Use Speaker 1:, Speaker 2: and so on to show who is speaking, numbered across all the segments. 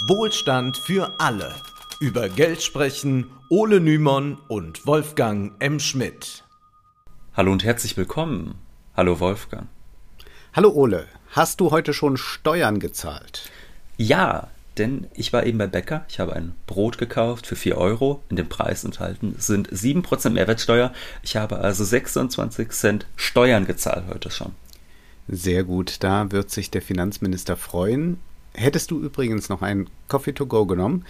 Speaker 1: Wohlstand für alle. Über Geld sprechen Ole Nymon und Wolfgang M. Schmidt.
Speaker 2: Hallo und herzlich willkommen. Hallo Wolfgang.
Speaker 3: Hallo Ole, hast du heute schon Steuern gezahlt?
Speaker 2: Ja, denn ich war eben bei Bäcker, ich habe ein Brot gekauft für 4 Euro, in dem Preis enthalten sind 7% Mehrwertsteuer. Ich habe also 26 Cent Steuern gezahlt heute schon.
Speaker 3: Sehr gut, da wird sich der Finanzminister freuen. Hättest du übrigens noch einen Coffee to go genommen,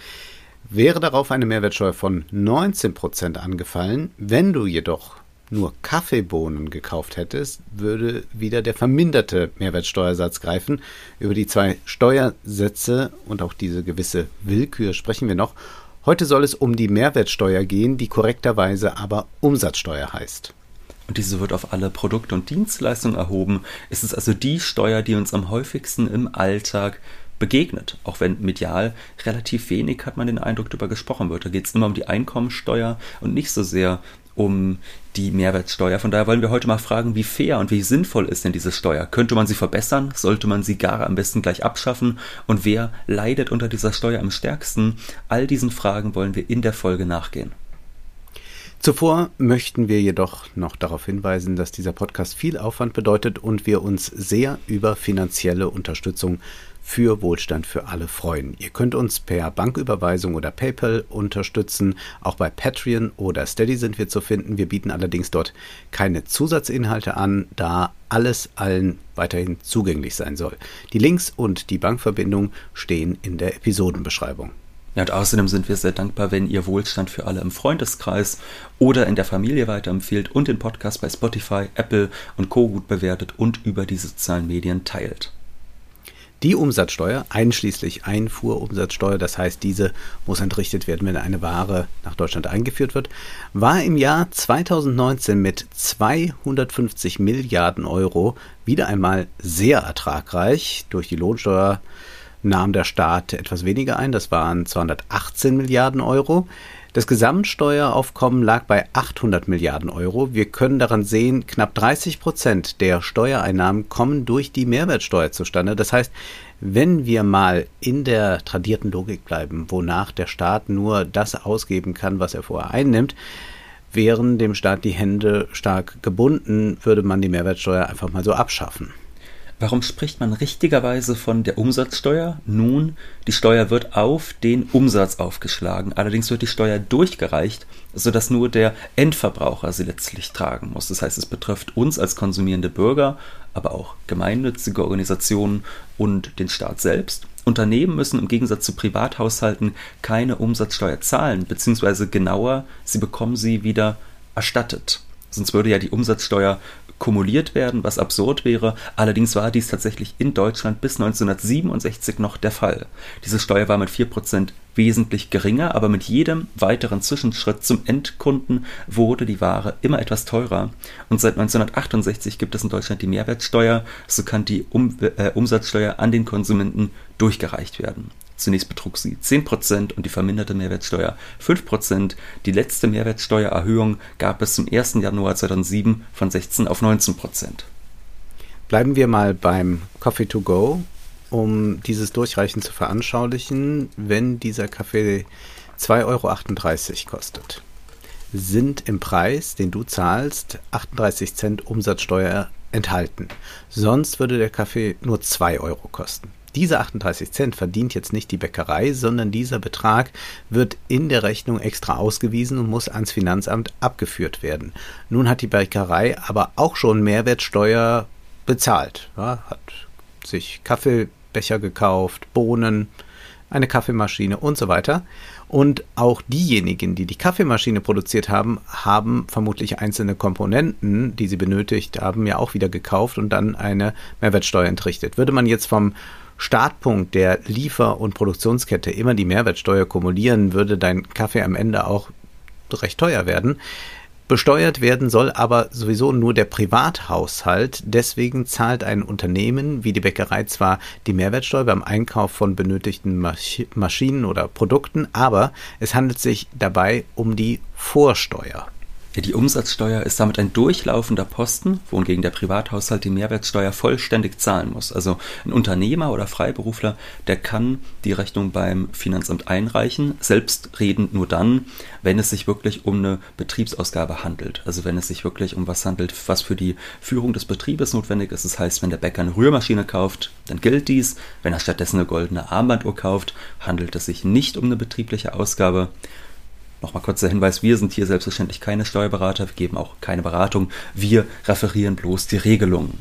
Speaker 3: wäre darauf eine Mehrwertsteuer von 19% angefallen. Wenn du jedoch nur Kaffeebohnen gekauft hättest, würde wieder der verminderte Mehrwertsteuersatz greifen. Über die zwei Steuersätze und auch diese gewisse Willkür sprechen wir noch. Heute soll es um die Mehrwertsteuer gehen, die korrekterweise aber Umsatzsteuer heißt
Speaker 2: und diese wird auf alle Produkte und Dienstleistungen erhoben. Es ist also die Steuer, die uns am häufigsten im Alltag begegnet. Auch wenn medial relativ wenig hat man den Eindruck darüber gesprochen wird. Da geht es immer um die Einkommensteuer und nicht so sehr um die Mehrwertsteuer. Von daher wollen wir heute mal fragen, wie fair und wie sinnvoll ist denn diese Steuer? Könnte man sie verbessern? Sollte man sie gar am besten gleich abschaffen? Und wer leidet unter dieser Steuer am stärksten? All diesen Fragen wollen wir in der Folge nachgehen.
Speaker 3: Zuvor möchten wir jedoch noch darauf hinweisen, dass dieser Podcast viel Aufwand bedeutet und wir uns sehr über finanzielle Unterstützung für Wohlstand für alle freuen. Ihr könnt uns per Banküberweisung oder PayPal unterstützen. Auch bei Patreon oder Steady sind wir zu finden. Wir bieten allerdings dort keine Zusatzinhalte an, da alles allen weiterhin zugänglich sein soll. Die Links und die Bankverbindung stehen in der Episodenbeschreibung.
Speaker 2: Ja, und außerdem sind wir sehr dankbar, wenn ihr Wohlstand für alle im Freundeskreis oder in der Familie weiterempfehlt und den Podcast bei Spotify, Apple und Co. gut bewertet und über die sozialen Medien teilt.
Speaker 3: Die Umsatzsteuer, einschließlich Einfuhrumsatzsteuer, das heißt, diese muss entrichtet werden, wenn eine Ware nach Deutschland eingeführt wird, war im Jahr 2019 mit 250 Milliarden Euro wieder einmal sehr ertragreich durch die Lohnsteuer nahm der Staat etwas weniger ein, das waren 218 Milliarden Euro. Das Gesamtsteueraufkommen lag bei 800 Milliarden Euro. Wir können daran sehen, knapp 30 Prozent der Steuereinnahmen kommen durch die Mehrwertsteuer zustande. Das heißt, wenn wir mal in der tradierten Logik bleiben, wonach der Staat nur das ausgeben kann, was er vorher einnimmt, wären dem Staat die Hände stark gebunden, würde man die Mehrwertsteuer einfach mal so abschaffen.
Speaker 2: Warum spricht man richtigerweise von der Umsatzsteuer? Nun, die Steuer wird auf den Umsatz aufgeschlagen. Allerdings wird die Steuer durchgereicht, sodass nur der Endverbraucher sie letztlich tragen muss. Das heißt, es betrifft uns als konsumierende Bürger, aber auch gemeinnützige Organisationen und den Staat selbst. Unternehmen müssen im Gegensatz zu Privathaushalten keine Umsatzsteuer zahlen, beziehungsweise genauer, sie bekommen sie wieder erstattet. Sonst würde ja die Umsatzsteuer kumuliert werden, was absurd wäre. Allerdings war dies tatsächlich in Deutschland bis 1967 noch der Fall. Diese Steuer war mit 4% wesentlich geringer, aber mit jedem weiteren Zwischenschritt zum Endkunden wurde die Ware immer etwas teurer. Und seit 1968 gibt es in Deutschland die Mehrwertsteuer, so kann die um äh, Umsatzsteuer an den Konsumenten durchgereicht werden. Zunächst betrug sie 10% und die verminderte Mehrwertsteuer 5%. Die letzte Mehrwertsteuererhöhung gab es zum 1. Januar 2007 von 16 auf 19%.
Speaker 3: Bleiben wir mal beim Coffee to go, um dieses Durchreichen zu veranschaulichen. Wenn dieser Kaffee 2,38 Euro kostet, sind im Preis, den du zahlst, 38 Cent Umsatzsteuer enthalten. Sonst würde der Kaffee nur 2 Euro kosten. Diese 38 Cent verdient jetzt nicht die Bäckerei, sondern dieser Betrag wird in der Rechnung extra ausgewiesen und muss ans Finanzamt abgeführt werden. Nun hat die Bäckerei aber auch schon Mehrwertsteuer bezahlt. Ja, hat sich Kaffeebecher gekauft, Bohnen, eine Kaffeemaschine und so weiter. Und auch diejenigen, die die Kaffeemaschine produziert haben, haben vermutlich einzelne Komponenten, die sie benötigt haben, ja auch wieder gekauft und dann eine Mehrwertsteuer entrichtet. Würde man jetzt vom Startpunkt der Liefer- und Produktionskette immer die Mehrwertsteuer kumulieren, würde dein Kaffee am Ende auch recht teuer werden. Besteuert werden soll aber sowieso nur der Privathaushalt. Deswegen zahlt ein Unternehmen wie die Bäckerei zwar die Mehrwertsteuer beim Einkauf von benötigten Maschinen oder Produkten, aber es handelt sich dabei um die Vorsteuer.
Speaker 2: Die Umsatzsteuer ist damit ein durchlaufender Posten, wohingegen der Privathaushalt die Mehrwertsteuer vollständig zahlen muss. Also ein Unternehmer oder Freiberufler, der kann die Rechnung beim Finanzamt einreichen, selbstredend nur dann, wenn es sich wirklich um eine Betriebsausgabe handelt. Also wenn es sich wirklich um was handelt, was für die Führung des Betriebes notwendig ist. Das heißt, wenn der Bäcker eine Rührmaschine kauft, dann gilt dies. Wenn er stattdessen eine goldene Armbanduhr kauft, handelt es sich nicht um eine betriebliche Ausgabe. Nochmal kurz der Hinweis, wir sind hier selbstverständlich keine Steuerberater, wir geben auch keine Beratung, wir referieren bloß die Regelungen.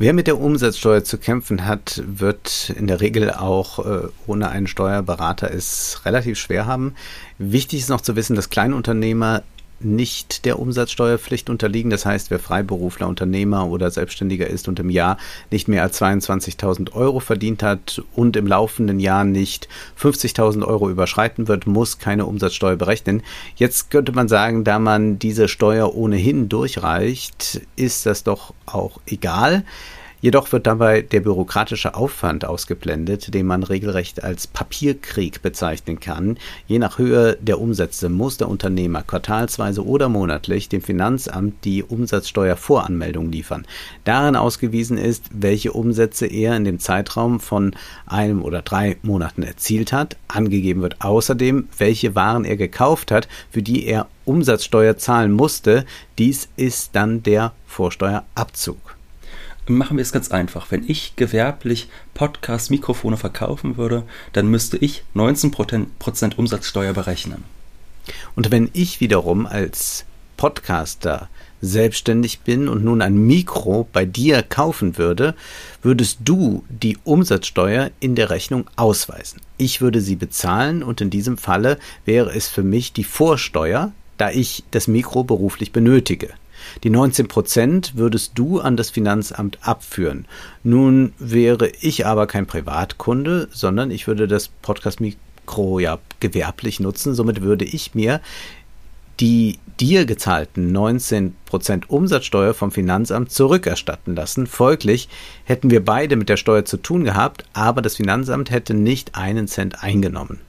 Speaker 3: Wer mit der Umsatzsteuer zu kämpfen hat, wird in der Regel auch äh, ohne einen Steuerberater es relativ schwer haben. Wichtig ist noch zu wissen, dass Kleinunternehmer nicht der Umsatzsteuerpflicht unterliegen. Das heißt, wer Freiberufler, Unternehmer oder Selbstständiger ist und im Jahr nicht mehr als 22.000 Euro verdient hat und im laufenden Jahr nicht 50.000 Euro überschreiten wird, muss keine Umsatzsteuer berechnen. Jetzt könnte man sagen, da man diese Steuer ohnehin durchreicht, ist das doch auch egal. Jedoch wird dabei der bürokratische Aufwand ausgeblendet, den man regelrecht als Papierkrieg bezeichnen kann. Je nach Höhe der Umsätze muss der Unternehmer quartalsweise oder monatlich dem Finanzamt die Umsatzsteuervoranmeldung liefern. Darin ausgewiesen ist, welche Umsätze er in dem Zeitraum von einem oder drei Monaten erzielt hat. Angegeben wird außerdem, welche Waren er gekauft hat, für die er Umsatzsteuer zahlen musste. Dies ist dann der Vorsteuerabzug
Speaker 2: machen wir es ganz einfach. Wenn ich gewerblich Podcast-Mikrofone verkaufen würde, dann müsste ich 19% Umsatzsteuer berechnen.
Speaker 3: Und wenn ich wiederum als Podcaster selbstständig bin und nun ein Mikro bei dir kaufen würde, würdest du die Umsatzsteuer in der Rechnung ausweisen. Ich würde sie bezahlen und in diesem Falle wäre es für mich die Vorsteuer, da ich das Mikro beruflich benötige. Die 19 Prozent würdest du an das Finanzamt abführen. Nun wäre ich aber kein Privatkunde, sondern ich würde das Podcast-Mikro ja gewerblich nutzen. Somit würde ich mir die dir gezahlten 19% Umsatzsteuer vom Finanzamt zurückerstatten lassen. Folglich hätten wir beide mit der Steuer zu tun gehabt, aber das Finanzamt hätte nicht einen Cent eingenommen.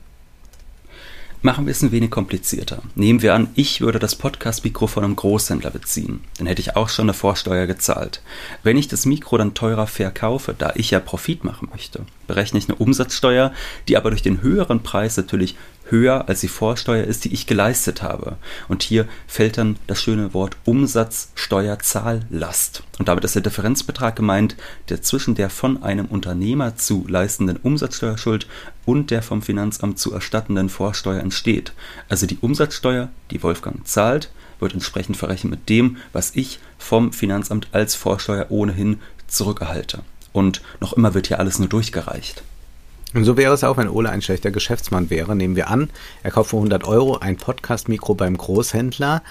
Speaker 2: Machen wir es ein wenig komplizierter. Nehmen wir an, ich würde das Podcast-Mikro von einem Großhändler beziehen. Dann hätte ich auch schon eine Vorsteuer gezahlt. Wenn ich das Mikro dann teurer verkaufe, da ich ja Profit machen möchte, berechne ich eine Umsatzsteuer, die aber durch den höheren Preis natürlich höher als die Vorsteuer ist, die ich geleistet habe. Und hier fällt dann das schöne Wort Umsatzsteuerzahllast. Und damit ist der Differenzbetrag gemeint, der zwischen der von einem Unternehmer zu leistenden Umsatzsteuerschuld und der vom Finanzamt zu erstattenden Vorsteuer entsteht. Also die Umsatzsteuer, die Wolfgang zahlt, wird entsprechend verrechnet mit dem, was ich vom Finanzamt als Vorsteuer ohnehin zurückerhalte. Und noch immer wird hier alles nur durchgereicht.
Speaker 3: Und so wäre es auch, wenn Ole ein schlechter Geschäftsmann wäre. Nehmen wir an, er kauft für 100 Euro ein Podcast-Mikro beim Großhändler.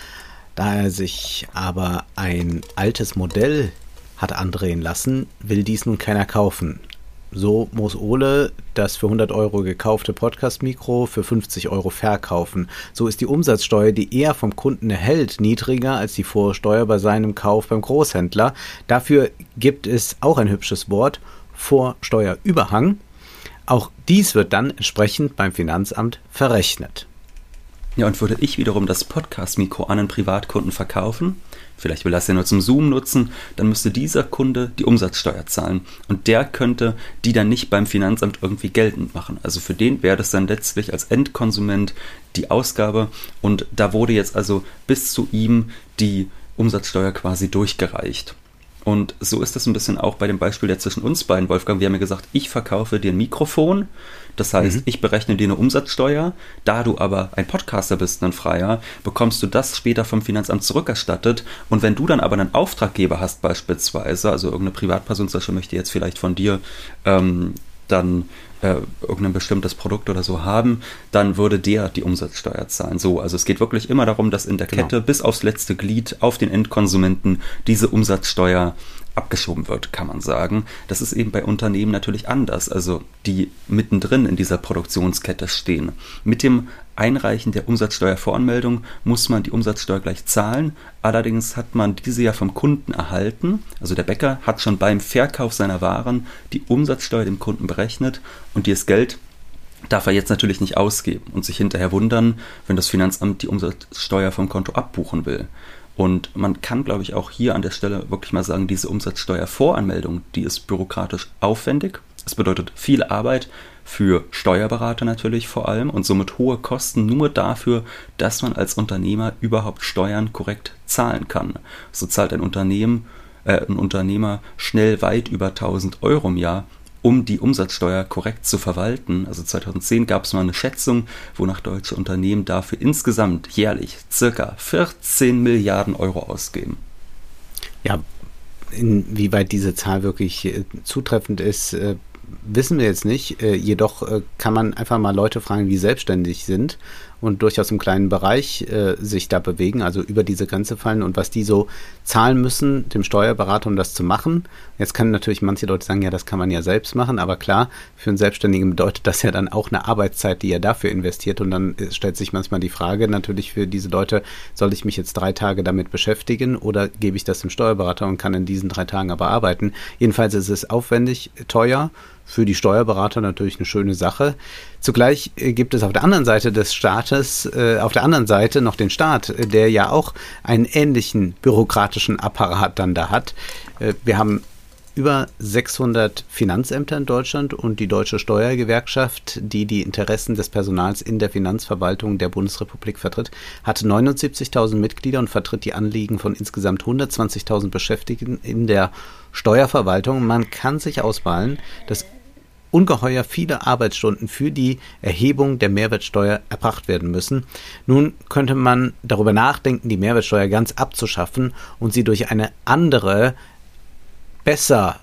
Speaker 3: Da er sich aber ein altes Modell hat andrehen lassen, will dies nun keiner kaufen. So muss Ole das für 100 Euro gekaufte Podcast-Mikro für 50 Euro verkaufen. So ist die Umsatzsteuer, die er vom Kunden erhält, niedriger als die Vorsteuer bei seinem Kauf beim Großhändler. Dafür gibt es auch ein hübsches Wort, Vorsteuerüberhang. Auch dies wird dann entsprechend beim Finanzamt verrechnet.
Speaker 2: Ja, und würde ich wiederum das Podcast-Mikro an einen Privatkunden verkaufen, vielleicht will er es ja nur zum Zoom nutzen, dann müsste dieser Kunde die Umsatzsteuer zahlen. Und der könnte die dann nicht beim Finanzamt irgendwie geltend machen. Also für den wäre das dann letztlich als Endkonsument die Ausgabe. Und da wurde jetzt also bis zu ihm die Umsatzsteuer quasi durchgereicht. Und so ist es ein bisschen auch bei dem Beispiel der zwischen uns beiden, Wolfgang. Wir haben ja gesagt, ich verkaufe dir ein Mikrofon. Das heißt, mhm. ich berechne dir eine Umsatzsteuer. Da du aber ein Podcaster bist, ein Freier, bekommst du das später vom Finanzamt zurückerstattet. Und wenn du dann aber einen Auftraggeber hast, beispielsweise, also irgendeine Privatperson zum möchte jetzt vielleicht von dir ähm, dann äh, irgendein bestimmtes Produkt oder so haben, dann würde der die Umsatzsteuer zahlen. So, also es geht wirklich immer darum, dass in der genau. Kette bis aufs letzte Glied auf den Endkonsumenten diese Umsatzsteuer abgeschoben wird, kann man sagen. Das ist eben bei Unternehmen natürlich anders, also die mittendrin in dieser Produktionskette stehen. Mit dem Einreichen der Umsatzsteuervoranmeldung muss man die Umsatzsteuer gleich zahlen. Allerdings hat man diese ja vom Kunden erhalten. Also der Bäcker hat schon beim Verkauf seiner Waren die Umsatzsteuer dem Kunden berechnet und dieses Geld darf er jetzt natürlich nicht ausgeben und sich hinterher wundern, wenn das Finanzamt die Umsatzsteuer vom Konto abbuchen will. Und man kann, glaube ich, auch hier an der Stelle wirklich mal sagen, diese Umsatzsteuervoranmeldung, die ist bürokratisch aufwendig. Es bedeutet viel Arbeit für Steuerberater natürlich vor allem und somit hohe Kosten nur dafür, dass man als Unternehmer überhaupt Steuern korrekt zahlen kann. So zahlt ein Unternehmen, äh, ein Unternehmer schnell weit über 1000 Euro im Jahr um die Umsatzsteuer korrekt zu verwalten. Also 2010 gab es mal eine Schätzung, wonach deutsche Unternehmen dafür insgesamt jährlich circa 14 Milliarden Euro ausgeben.
Speaker 3: Ja, inwieweit diese Zahl wirklich äh, zutreffend ist, äh, wissen wir jetzt nicht. Äh, jedoch kann man einfach mal Leute fragen, die selbstständig sind und durchaus im kleinen Bereich äh, sich da bewegen, also über diese Grenze fallen und was die so zahlen müssen, dem Steuerberater, um das zu machen. Jetzt können natürlich manche Leute sagen, ja, das kann man ja selbst machen, aber klar, für einen Selbstständigen bedeutet das ja dann auch eine Arbeitszeit, die er dafür investiert und dann äh, stellt sich manchmal die Frage natürlich für diese Leute, soll ich mich jetzt drei Tage damit beschäftigen oder gebe ich das dem Steuerberater und kann in diesen drei Tagen aber arbeiten. Jedenfalls ist es aufwendig, teuer für die Steuerberater natürlich eine schöne Sache. Zugleich äh, gibt es auf der anderen Seite des Staates, äh, auf der anderen Seite noch den Staat, äh, der ja auch einen ähnlichen bürokratischen Apparat dann da hat. Äh, wir haben über 600 Finanzämter in Deutschland und die Deutsche Steuergewerkschaft, die die Interessen des Personals in der Finanzverwaltung der Bundesrepublik vertritt, hat 79.000 Mitglieder und vertritt die Anliegen von insgesamt 120.000 Beschäftigten in der Steuerverwaltung. Man kann sich auswahlen, dass ungeheuer viele Arbeitsstunden für die Erhebung der Mehrwertsteuer erbracht werden müssen. Nun könnte man darüber nachdenken, die Mehrwertsteuer ganz abzuschaffen und sie durch eine andere, besser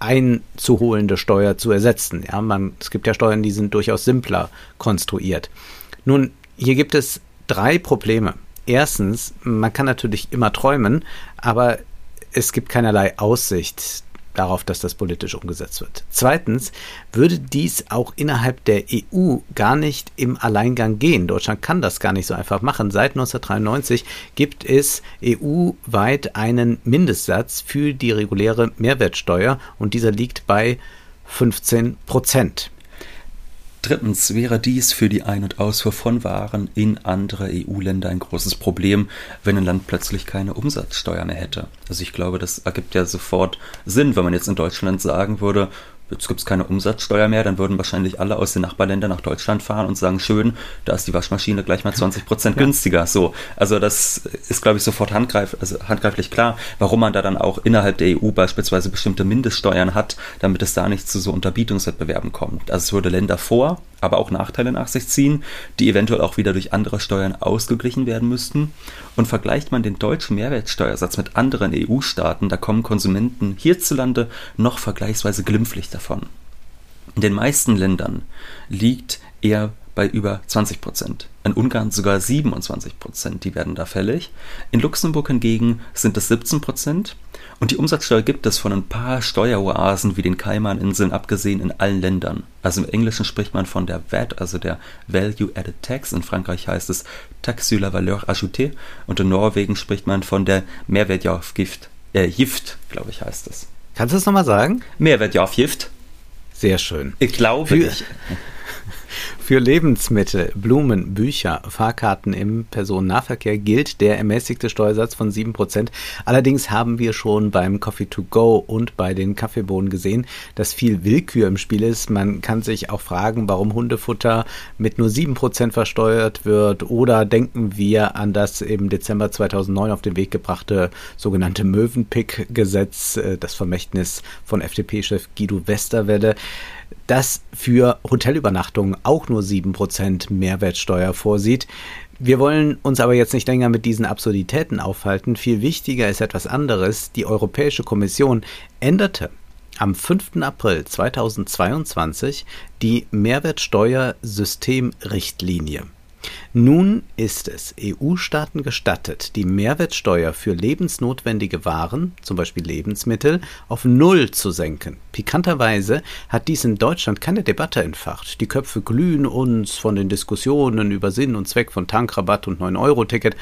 Speaker 3: einzuholende Steuer zu ersetzen. Ja, man, es gibt ja Steuern, die sind durchaus simpler konstruiert. Nun, hier gibt es drei Probleme. Erstens, man kann natürlich immer träumen, aber es gibt keinerlei Aussicht darauf, dass das politisch umgesetzt wird. Zweitens würde dies auch innerhalb der EU gar nicht im Alleingang gehen. Deutschland kann das gar nicht so einfach machen. Seit 1993 gibt es EU-weit einen Mindestsatz für die reguläre Mehrwertsteuer und dieser liegt bei 15 Prozent.
Speaker 2: Drittens wäre dies für die Ein- und Ausfuhr von Waren in andere EU-Länder ein großes Problem, wenn ein Land plötzlich keine Umsatzsteuer mehr hätte. Also ich glaube, das ergibt ja sofort Sinn, wenn man jetzt in Deutschland sagen würde, jetzt gibt es keine Umsatzsteuer mehr, dann würden wahrscheinlich alle aus den Nachbarländern nach Deutschland fahren und sagen, schön, da ist die Waschmaschine gleich mal 20 Prozent günstiger. So, also das ist, glaube ich, sofort handgreif, also handgreiflich klar, warum man da dann auch innerhalb der EU beispielsweise bestimmte Mindeststeuern hat, damit es da nicht zu so Unterbietungswettbewerben kommt. Also es würde Länder vor, aber auch Nachteile nach sich ziehen, die eventuell auch wieder durch andere Steuern ausgeglichen werden müssten. Und vergleicht man den deutschen Mehrwertsteuersatz mit anderen EU-Staaten, da kommen Konsumenten hierzulande noch vergleichsweise glimpflich davon. In den meisten Ländern liegt er bei über 20 Prozent. In Ungarn sogar 27 Prozent, die werden da fällig. In Luxemburg hingegen sind es 17 Prozent. Und die Umsatzsteuer gibt es von ein paar Steueroasen wie den Kaimaninseln abgesehen in allen Ländern. Also im Englischen spricht man von der VAT, also der Value Added Tax. In Frankreich heißt es Taxe sur la valeur ajoutée. Und in Norwegen spricht man von der Mehrwertjahrsgift. Äh, Gift, glaube ich, heißt es.
Speaker 3: Kannst du es nochmal sagen?
Speaker 2: Mehrwertjahrsgift.
Speaker 3: Sehr schön.
Speaker 2: Ich glaube
Speaker 3: Für,
Speaker 2: nicht.
Speaker 3: Für Lebensmittel, Blumen, Bücher, Fahrkarten im Personennahverkehr gilt der ermäßigte Steuersatz von 7%. Allerdings haben wir schon beim Coffee to Go und bei den Kaffeebohnen gesehen, dass viel Willkür im Spiel ist. Man kann sich auch fragen, warum Hundefutter mit nur 7% versteuert wird oder denken wir an das im Dezember 2009 auf den Weg gebrachte sogenannte Möwenpick-Gesetz, äh, das Vermächtnis von FDP-Chef Guido Westerwelle das für Hotelübernachtungen auch nur 7% Mehrwertsteuer vorsieht. Wir wollen uns aber jetzt nicht länger mit diesen Absurditäten aufhalten. Viel wichtiger ist etwas anderes. Die Europäische Kommission änderte am 5. April 2022 die Mehrwertsteuersystemrichtlinie. Nun ist es EU-Staaten gestattet, die Mehrwertsteuer für lebensnotwendige Waren, zum Beispiel Lebensmittel, auf Null zu senken. Pikanterweise hat dies in Deutschland keine Debatte entfacht. Die Köpfe glühen uns von den Diskussionen über Sinn und Zweck von Tankrabatt und 9-Euro-Ticket.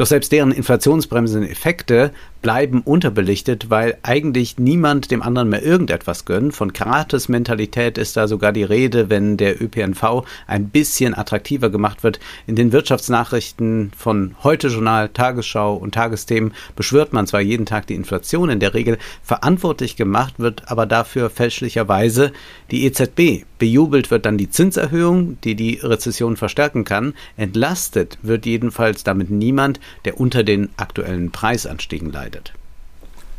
Speaker 3: Doch selbst deren inflationsbremsenden Effekte bleiben unterbelichtet, weil eigentlich niemand dem anderen mehr irgendetwas gönnt. Von Gratis-Mentalität ist da sogar die Rede, wenn der ÖPNV ein bisschen attraktiver gemacht wird. In den Wirtschaftsnachrichten von Heute Journal, Tagesschau und Tagesthemen beschwört man zwar jeden Tag die Inflation, in der Regel verantwortlich gemacht wird aber dafür fälschlicherweise die EZB. Bejubelt wird dann die Zinserhöhung, die die Rezession verstärken kann. Entlastet wird jedenfalls damit niemand, der unter den aktuellen Preisanstiegen leidet.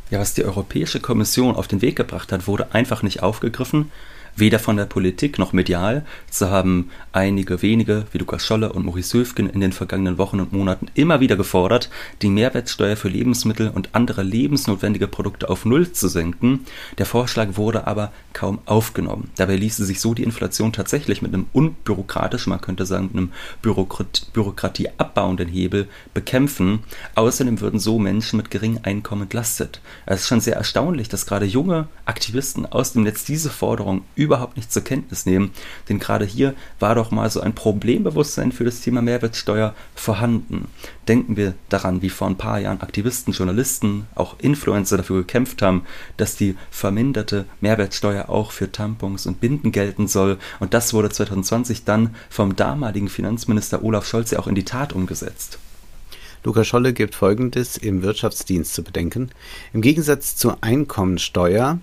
Speaker 2: Ja, was die Europäische Kommission auf den Weg gebracht hat, wurde einfach nicht aufgegriffen weder von der Politik noch medial. So haben einige wenige, wie Lukas Scholle und Maurice Höfgen, in den vergangenen Wochen und Monaten immer wieder gefordert, die Mehrwertsteuer für Lebensmittel und andere lebensnotwendige Produkte auf Null zu senken. Der Vorschlag wurde aber kaum aufgenommen. Dabei ließe sich so die Inflation tatsächlich mit einem unbürokratischen, man könnte sagen, mit einem Bürokrat bürokratieabbauenden Hebel bekämpfen. Außerdem würden so Menschen mit geringem Einkommen entlastet. Es ist schon sehr erstaunlich, dass gerade junge Aktivisten aus dem Netz diese Forderung überhaupt nicht zur Kenntnis nehmen, denn gerade hier war doch mal so ein Problembewusstsein für das Thema Mehrwertsteuer vorhanden. Denken wir daran, wie vor ein paar Jahren Aktivisten, Journalisten, auch Influencer dafür gekämpft haben, dass die verminderte Mehrwertsteuer auch für Tampons und Binden gelten soll und das wurde 2020 dann vom damaligen Finanzminister Olaf Scholz ja auch in die Tat umgesetzt.
Speaker 3: Lukas Scholle gibt Folgendes im Wirtschaftsdienst zu bedenken. Im Gegensatz zur Einkommensteuer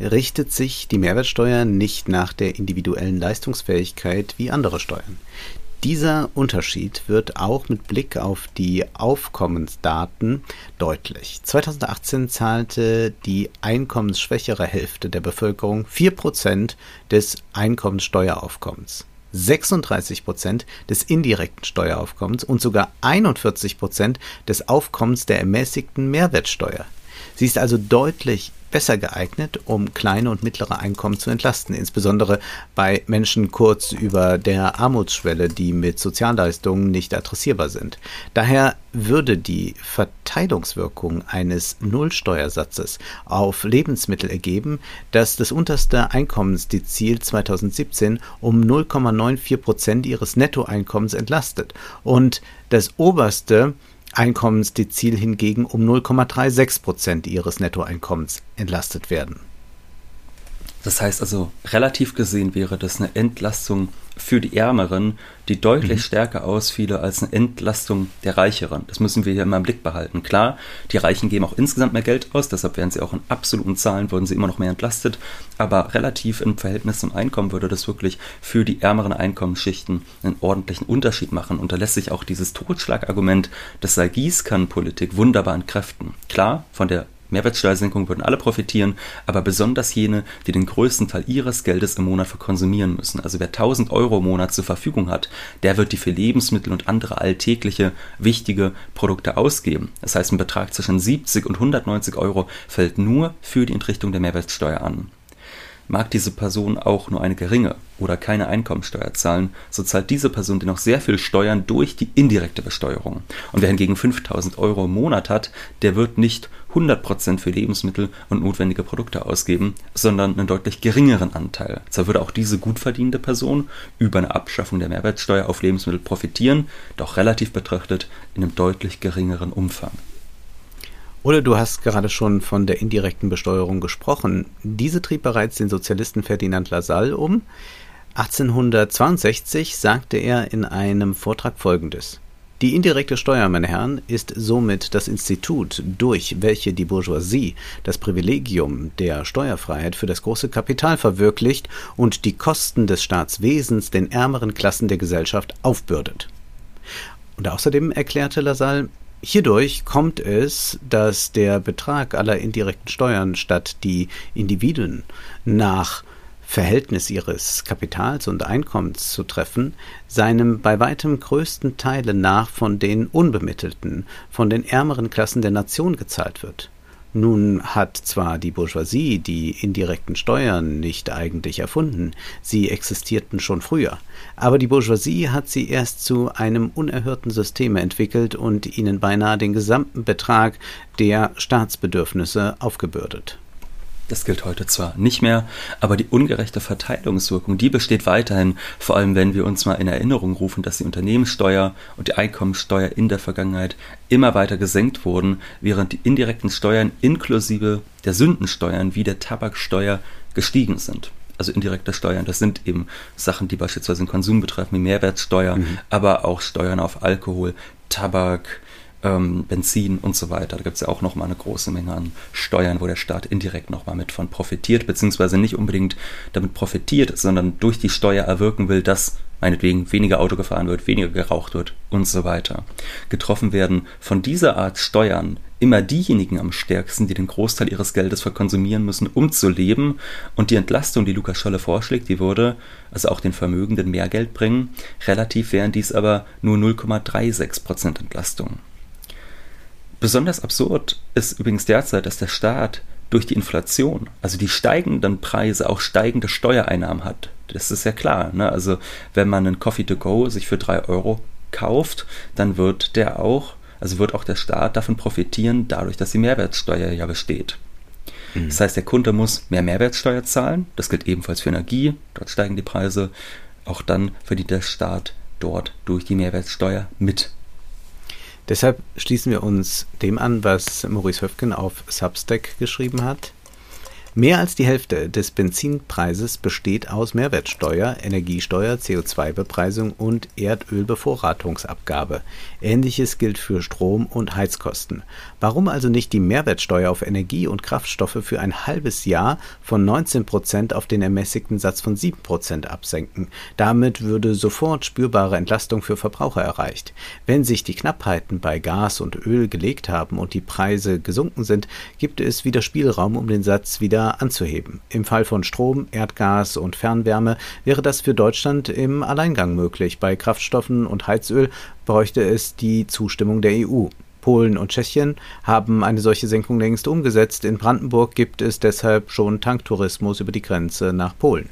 Speaker 3: richtet sich die Mehrwertsteuer nicht nach der individuellen Leistungsfähigkeit wie andere Steuern. Dieser Unterschied wird auch mit Blick auf die Aufkommensdaten deutlich. 2018 zahlte die einkommensschwächere Hälfte der Bevölkerung 4% des Einkommenssteueraufkommens. 36% des indirekten Steueraufkommens und sogar 41% des Aufkommens der ermäßigten Mehrwertsteuer. Sie ist also deutlich besser geeignet, um kleine und mittlere Einkommen zu entlasten, insbesondere bei Menschen kurz über der Armutsschwelle, die mit Sozialleistungen nicht adressierbar sind. Daher würde die Verteilungswirkung eines Nullsteuersatzes auf Lebensmittel ergeben, dass das unterste Einkommensdezil 2017 um 0,94 Prozent ihres Nettoeinkommens entlastet und das oberste Einkommensdezil hingegen um 0,36 Prozent ihres Nettoeinkommens entlastet werden.
Speaker 2: Das heißt also, relativ gesehen wäre das eine Entlastung für die Ärmeren, die deutlich mhm. stärker ausfiele als eine Entlastung der Reicheren. Das müssen wir hier immer im Blick behalten. Klar, die Reichen geben auch insgesamt mehr Geld aus, deshalb werden sie auch in absoluten Zahlen, würden sie immer noch mehr entlastet, aber relativ im Verhältnis zum Einkommen würde das wirklich für die ärmeren Einkommensschichten einen ordentlichen Unterschied machen. Und da lässt sich auch dieses Totschlagargument, das sei Gießkannenpolitik, wunderbar entkräften. Klar, von der Mehrwertsteuersenkung würden alle profitieren, aber besonders jene, die den größten Teil ihres Geldes im Monat verkonsumieren müssen. Also wer 1000 Euro im Monat zur Verfügung hat, der wird die für Lebensmittel und andere alltägliche wichtige Produkte ausgeben. Das heißt, ein Betrag zwischen 70 und 190 Euro fällt nur für die Entrichtung der Mehrwertsteuer an. Mag diese Person auch nur eine geringe oder keine Einkommensteuer zahlen, so zahlt diese Person dennoch sehr viel Steuern durch die indirekte Besteuerung. Und wer hingegen 5000 Euro im Monat hat, der wird nicht 100% für Lebensmittel und notwendige Produkte ausgeben, sondern einen deutlich geringeren Anteil. Zwar würde auch diese gut verdienende Person über eine Abschaffung der Mehrwertsteuer auf Lebensmittel profitieren, doch relativ betrachtet in einem deutlich geringeren Umfang.
Speaker 3: Oder du hast gerade schon von der indirekten Besteuerung gesprochen. Diese trieb bereits den Sozialisten Ferdinand Lassalle um. 1862 sagte er in einem Vortrag Folgendes. Die indirekte Steuer, meine Herren, ist somit das Institut, durch welche die Bourgeoisie das Privilegium der Steuerfreiheit für das große Kapital verwirklicht und die Kosten des Staatswesens den ärmeren Klassen der Gesellschaft aufbürdet. Und außerdem erklärte Lassalle, Hierdurch kommt es, dass der Betrag aller indirekten Steuern statt die Individuen nach Verhältnis ihres Kapitals und Einkommens zu treffen, seinem bei weitem größten Teile nach von den unbemittelten, von den ärmeren Klassen der Nation gezahlt wird. Nun hat zwar die Bourgeoisie die indirekten Steuern nicht eigentlich erfunden, sie existierten schon früher, aber die Bourgeoisie hat sie erst zu einem unerhörten System entwickelt und ihnen beinahe den gesamten Betrag der Staatsbedürfnisse aufgebürdet.
Speaker 2: Das gilt heute zwar nicht mehr, aber die ungerechte Verteilungswirkung, die besteht weiterhin, vor allem wenn wir uns mal in Erinnerung rufen, dass die Unternehmenssteuer und die Einkommensteuer in der Vergangenheit immer weiter gesenkt wurden, während die indirekten Steuern inklusive der Sündensteuern wie der Tabaksteuer gestiegen sind also indirekte Steuern, das sind eben Sachen, die beispielsweise den Konsum betreffen, wie Mehrwertsteuer, mhm. aber auch Steuern auf Alkohol, Tabak, ähm, Benzin und so weiter. Da gibt es ja auch nochmal eine große Menge an Steuern, wo der Staat indirekt nochmal mit von profitiert, beziehungsweise nicht unbedingt damit profitiert, sondern durch die Steuer erwirken will, dass meinetwegen weniger Auto gefahren wird, weniger geraucht wird und so weiter. Getroffen werden von dieser Art Steuern immer diejenigen am stärksten, die den Großteil ihres Geldes verkonsumieren müssen, um zu leben. Und die Entlastung, die Lukas Scholle vorschlägt, die würde also auch den Vermögenden mehr Geld bringen. Relativ wären dies aber nur 0,36% Entlastung. Besonders absurd ist übrigens derzeit, dass der Staat durch die Inflation, also die steigenden Preise, auch steigende Steuereinnahmen hat. Das ist ja klar. Ne? Also wenn man einen Coffee to go sich für drei Euro kauft, dann wird der auch, also wird auch der Staat davon profitieren, dadurch, dass die Mehrwertsteuer ja besteht. Mhm. Das heißt, der Kunde muss mehr Mehrwertsteuer zahlen. Das gilt ebenfalls für Energie. Dort steigen die Preise. Auch dann verdient der Staat dort durch die Mehrwertsteuer mit.
Speaker 3: Deshalb schließen wir uns dem an, was Maurice Höfgen auf Substack geschrieben hat. Mehr als die Hälfte des Benzinpreises besteht aus Mehrwertsteuer, Energiesteuer, CO2-Bepreisung und Erdölbevorratungsabgabe. Ähnliches gilt für Strom- und Heizkosten. Warum also nicht die Mehrwertsteuer auf Energie und Kraftstoffe für ein halbes Jahr von 19 Prozent auf den ermäßigten Satz von 7 Prozent absenken? Damit würde sofort spürbare Entlastung für Verbraucher erreicht. Wenn sich die Knappheiten bei Gas und Öl gelegt haben und die Preise gesunken sind, gibt es wieder Spielraum, um den Satz wieder wieder anzuheben. Im Fall von Strom, Erdgas und Fernwärme wäre das für Deutschland im Alleingang möglich. Bei Kraftstoffen und Heizöl bräuchte es die Zustimmung der EU. Polen und Tschechien haben eine solche Senkung längst umgesetzt. In Brandenburg gibt es deshalb schon Tanktourismus über die Grenze nach Polen.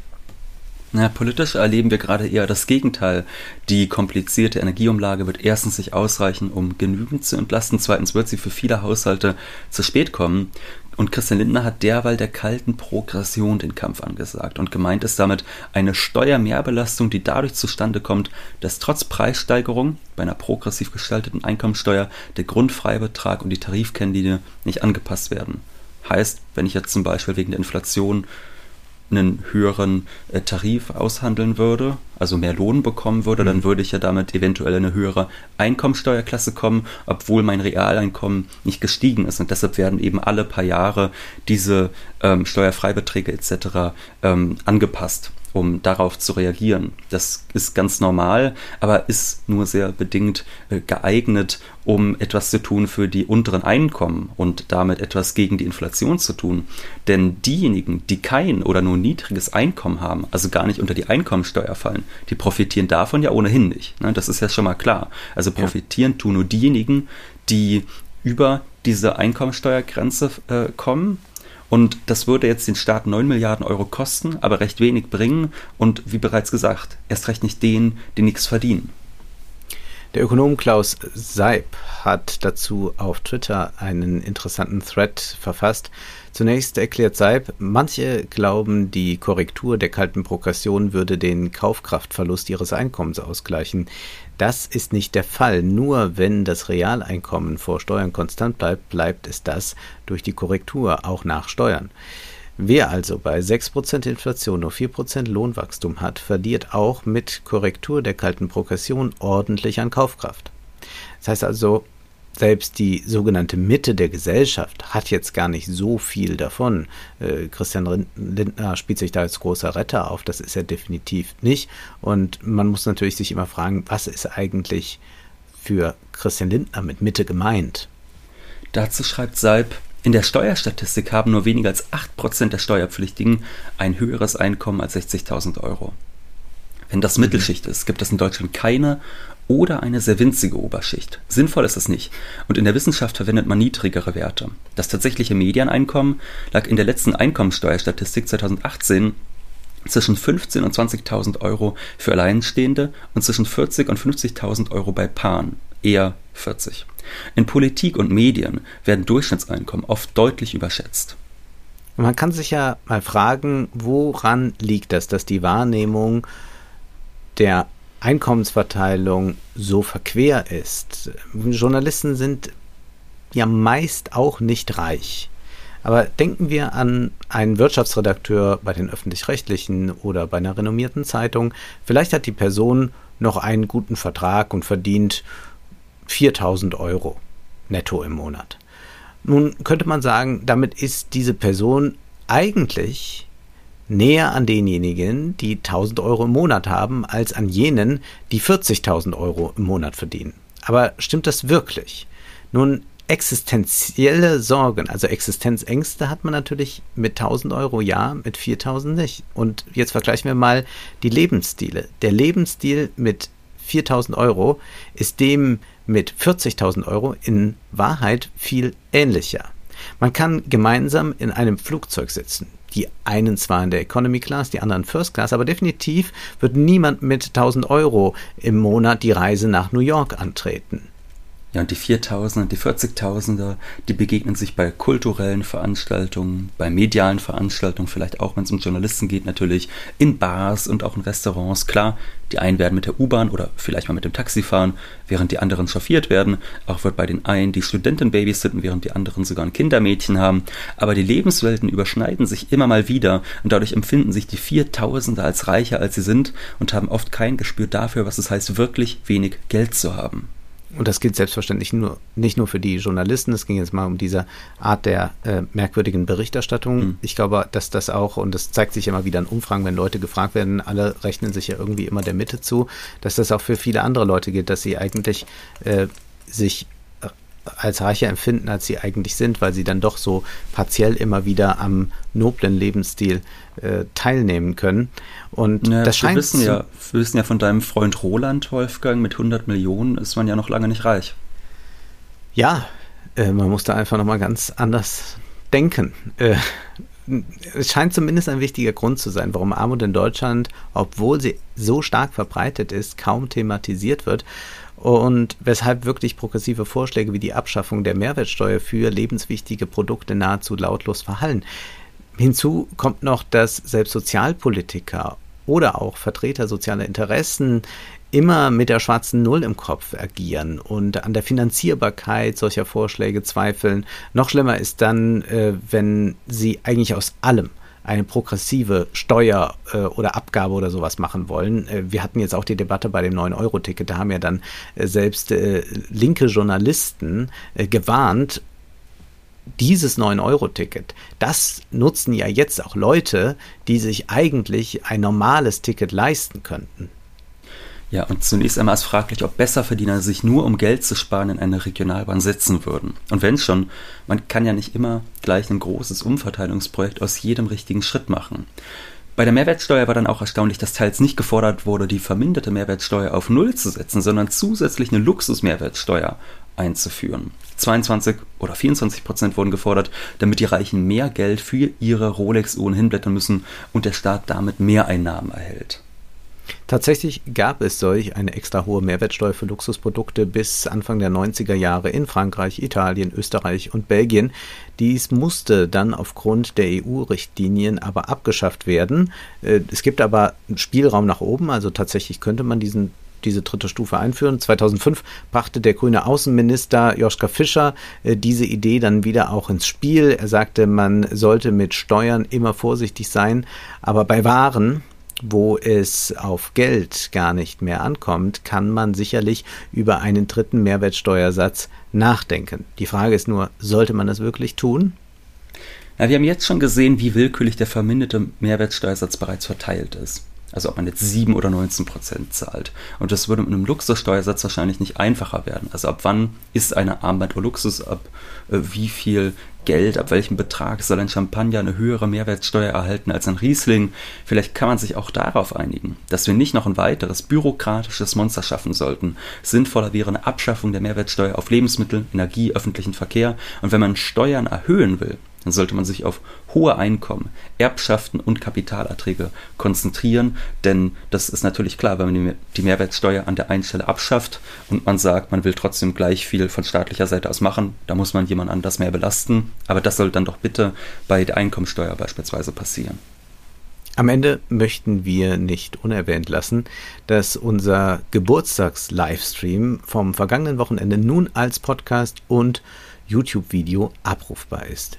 Speaker 2: Na, politisch erleben wir gerade eher das Gegenteil. Die komplizierte Energieumlage wird erstens nicht ausreichen, um genügend zu entlasten, zweitens wird sie für viele Haushalte zu spät kommen. Und Christian Lindner hat derweil der kalten Progression den Kampf angesagt und gemeint ist damit eine Steuermehrbelastung, die dadurch zustande kommt, dass trotz Preissteigerung bei einer progressiv gestalteten Einkommensteuer der Grundfreibetrag und die Tarifkennlinie nicht angepasst werden. Heißt, wenn ich jetzt zum Beispiel wegen der Inflation einen höheren äh, Tarif aushandeln würde, also mehr Lohn bekommen würde, mhm. dann würde ich ja damit eventuell eine höhere Einkommensteuerklasse kommen, obwohl mein Realeinkommen nicht gestiegen ist. Und deshalb werden eben alle paar Jahre diese ähm, Steuerfreibeträge etc. Ähm, angepasst um darauf zu reagieren. Das ist ganz normal, aber ist nur sehr bedingt äh, geeignet, um etwas zu tun für die unteren Einkommen und damit etwas gegen die Inflation zu tun. Denn diejenigen, die kein oder nur niedriges Einkommen haben, also gar nicht unter die Einkommensteuer fallen, die profitieren davon ja ohnehin nicht. Ne? Das ist ja schon mal klar. Also profitieren ja. tun nur diejenigen, die über diese Einkommensteuergrenze äh, kommen und das würde jetzt den Staat 9 Milliarden Euro kosten, aber recht wenig bringen und wie bereits gesagt, erst recht nicht denen, die nichts verdienen.
Speaker 3: Der Ökonom Klaus Seib hat dazu auf Twitter einen interessanten Thread verfasst. Zunächst erklärt Seib, manche glauben, die Korrektur der kalten Progression würde den Kaufkraftverlust ihres Einkommens ausgleichen. Das ist nicht der Fall. Nur wenn das Realeinkommen vor Steuern konstant bleibt, bleibt es das durch die Korrektur auch nach Steuern. Wer also bei 6% Inflation nur 4% Lohnwachstum hat, verliert auch mit Korrektur der kalten Progression ordentlich an Kaufkraft. Das heißt also, selbst die sogenannte Mitte der Gesellschaft hat jetzt gar nicht so viel davon. Äh, Christian Lindner spielt sich da als großer Retter auf, das ist er definitiv nicht. Und man muss natürlich sich immer fragen, was ist eigentlich für Christian Lindner mit Mitte gemeint?
Speaker 2: Dazu schreibt Seib, in der Steuerstatistik haben nur weniger als 8% der Steuerpflichtigen ein höheres Einkommen als 60.000 Euro. Wenn das Mittelschicht ist, gibt es in Deutschland keine oder eine sehr winzige Oberschicht. Sinnvoll ist es nicht. Und in der Wissenschaft verwendet man niedrigere Werte. Das tatsächliche Medianeinkommen lag in der letzten Einkommensteuerstatistik 2018 zwischen 15.000 und 20.000 Euro für Alleinstehende und zwischen 40.000 und 50.000 Euro bei Paaren. Eher 40. In Politik und Medien werden Durchschnittseinkommen oft deutlich überschätzt.
Speaker 3: Man kann sich ja mal fragen, woran liegt das, dass die Wahrnehmung der Einkommensverteilung so verquer ist. Journalisten sind ja meist auch nicht reich. Aber denken wir an einen Wirtschaftsredakteur bei den öffentlich-rechtlichen oder bei einer renommierten Zeitung. Vielleicht hat die Person noch einen guten Vertrag und verdient 4000 Euro netto im Monat. Nun könnte man sagen, damit ist diese Person eigentlich näher an denjenigen, die 1000 Euro im Monat haben, als an jenen, die 40.000 Euro im Monat verdienen. Aber stimmt das wirklich? Nun, existenzielle Sorgen, also Existenzängste hat man natürlich mit 1000 Euro ja, mit 4000 nicht. Und jetzt vergleichen wir mal die Lebensstile. Der Lebensstil mit 4000 Euro ist dem mit 40.000 Euro in Wahrheit viel ähnlicher. Man kann gemeinsam in einem Flugzeug sitzen. Die einen zwar in der Economy Class, die anderen First Class, aber definitiv wird niemand mit 1000 Euro im Monat die Reise nach New York antreten.
Speaker 2: Ja, und die 4000er, die 40.000er, die begegnen sich bei kulturellen Veranstaltungen, bei medialen Veranstaltungen, vielleicht auch, wenn es um Journalisten geht, natürlich in Bars und auch in Restaurants. Klar, die einen werden mit der U-Bahn oder vielleicht mal mit dem Taxi fahren, während die anderen chauffiert werden. Auch wird bei den einen die Studentin babysitten, während die anderen sogar ein Kindermädchen haben. Aber die Lebenswelten überschneiden sich immer mal wieder und dadurch empfinden sich die 4000er als reicher, als sie sind und haben oft kein Gespür dafür, was es heißt, wirklich wenig Geld zu haben
Speaker 3: und das gilt selbstverständlich nur, nicht nur für die Journalisten, es ging jetzt mal um diese Art der äh, merkwürdigen Berichterstattung. Mhm. Ich glaube, dass das auch, und das zeigt sich immer wieder in Umfragen, wenn Leute gefragt werden, alle rechnen sich ja irgendwie immer der Mitte zu, dass das auch für viele andere Leute gilt, dass sie eigentlich äh, sich als reicher empfinden, als sie eigentlich sind, weil sie dann doch so partiell immer wieder am noblen Lebensstil äh, teilnehmen können. Und
Speaker 2: ja,
Speaker 3: das scheint.
Speaker 2: Wir wissen, ja, wir wissen ja von deinem Freund Roland Wolfgang, mit 100 Millionen ist man ja noch lange nicht reich.
Speaker 3: Ja, äh, man muss da einfach nochmal ganz anders denken. Äh, es scheint zumindest ein wichtiger Grund zu sein, warum Armut in Deutschland, obwohl sie so stark verbreitet ist, kaum thematisiert wird und weshalb wirklich progressive Vorschläge wie die Abschaffung der Mehrwertsteuer für lebenswichtige Produkte nahezu lautlos verhallen. Hinzu kommt noch, dass selbst Sozialpolitiker oder auch Vertreter sozialer Interessen immer mit der schwarzen Null im Kopf agieren und an der Finanzierbarkeit solcher Vorschläge zweifeln. Noch schlimmer ist dann, äh, wenn sie eigentlich aus allem eine progressive Steuer äh, oder Abgabe oder sowas machen wollen. Äh, wir hatten jetzt auch die Debatte bei dem 9-Euro-Ticket, da haben ja dann äh, selbst äh, linke Journalisten gewarnt, dieses 9-Euro-Ticket, das nutzen ja jetzt auch Leute, die sich eigentlich ein normales Ticket leisten könnten.
Speaker 2: Ja, und zunächst einmal ist fraglich, ob Besserverdiener sich nur um Geld zu sparen in eine Regionalbahn setzen würden. Und wenn schon, man kann ja nicht immer gleich ein großes Umverteilungsprojekt aus jedem richtigen Schritt machen. Bei der Mehrwertsteuer war dann auch erstaunlich, dass teils nicht gefordert wurde, die verminderte Mehrwertsteuer auf Null zu setzen, sondern zusätzlich eine Luxusmehrwertsteuer einzuführen. 22 oder 24 Prozent wurden gefordert, damit die Reichen mehr Geld für ihre Rolex-Uhren hinblättern müssen und der Staat damit mehr Einnahmen erhält.
Speaker 3: Tatsächlich gab es solch eine extra hohe Mehrwertsteuer für Luxusprodukte bis Anfang der 90er Jahre in Frankreich, Italien, Österreich und Belgien. Dies musste dann aufgrund der EU-Richtlinien aber abgeschafft werden. Äh, es gibt aber Spielraum nach oben, also tatsächlich könnte man diesen diese dritte Stufe einführen. 2005 brachte der grüne Außenminister Joschka Fischer äh, diese Idee dann wieder auch ins Spiel. Er sagte, man sollte mit Steuern immer vorsichtig sein, aber bei Waren, wo es auf Geld gar nicht mehr ankommt, kann man sicherlich über einen dritten Mehrwertsteuersatz nachdenken. Die Frage ist nur, sollte man das wirklich tun?
Speaker 2: Ja, wir haben jetzt schon gesehen, wie willkürlich der verminderte Mehrwertsteuersatz bereits verteilt ist. Also ob man jetzt 7 oder 19 Prozent zahlt. Und das würde mit einem Luxussteuersatz wahrscheinlich nicht einfacher werden. Also ab wann ist eine Armband oder Luxus, ab äh, wie viel Geld, ab welchem Betrag soll ein Champagner eine höhere Mehrwertsteuer erhalten als ein Riesling? Vielleicht kann man sich auch darauf einigen, dass wir nicht noch ein weiteres bürokratisches Monster schaffen sollten. Sinnvoller wäre eine Abschaffung der Mehrwertsteuer auf Lebensmittel, Energie, öffentlichen Verkehr. Und wenn man Steuern erhöhen will, dann sollte man sich auf hohe Einkommen, Erbschaften und Kapitalerträge konzentrieren, denn das ist natürlich klar, wenn man die Mehrwertsteuer an der einen Stelle abschafft und man sagt, man will trotzdem gleich viel von staatlicher Seite aus machen, da muss man jemand anders mehr belasten, aber das soll dann doch bitte bei der Einkommensteuer beispielsweise passieren.
Speaker 3: Am Ende möchten wir nicht unerwähnt lassen, dass unser Geburtstags-Livestream vom vergangenen Wochenende nun als Podcast und YouTube-Video abrufbar ist.